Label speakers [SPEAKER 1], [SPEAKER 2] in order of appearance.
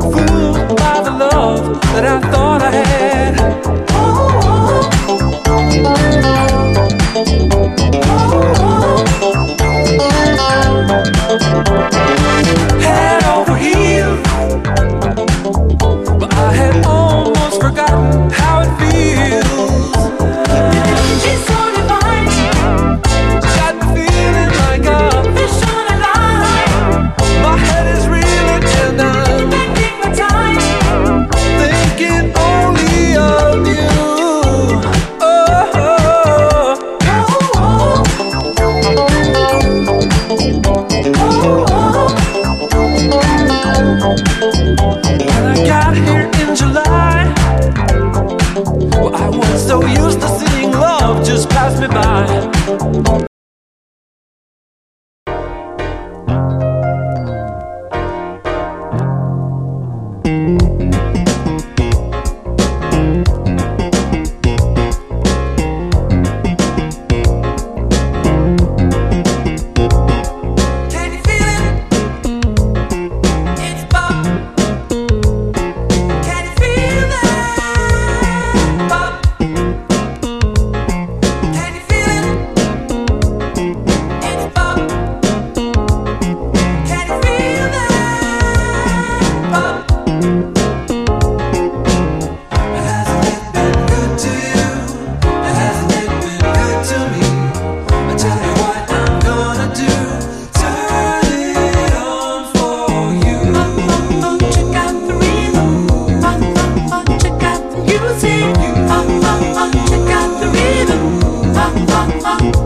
[SPEAKER 1] fooled by the love that I thought I had. Well, I was so used to seeing love just pass me by. Out the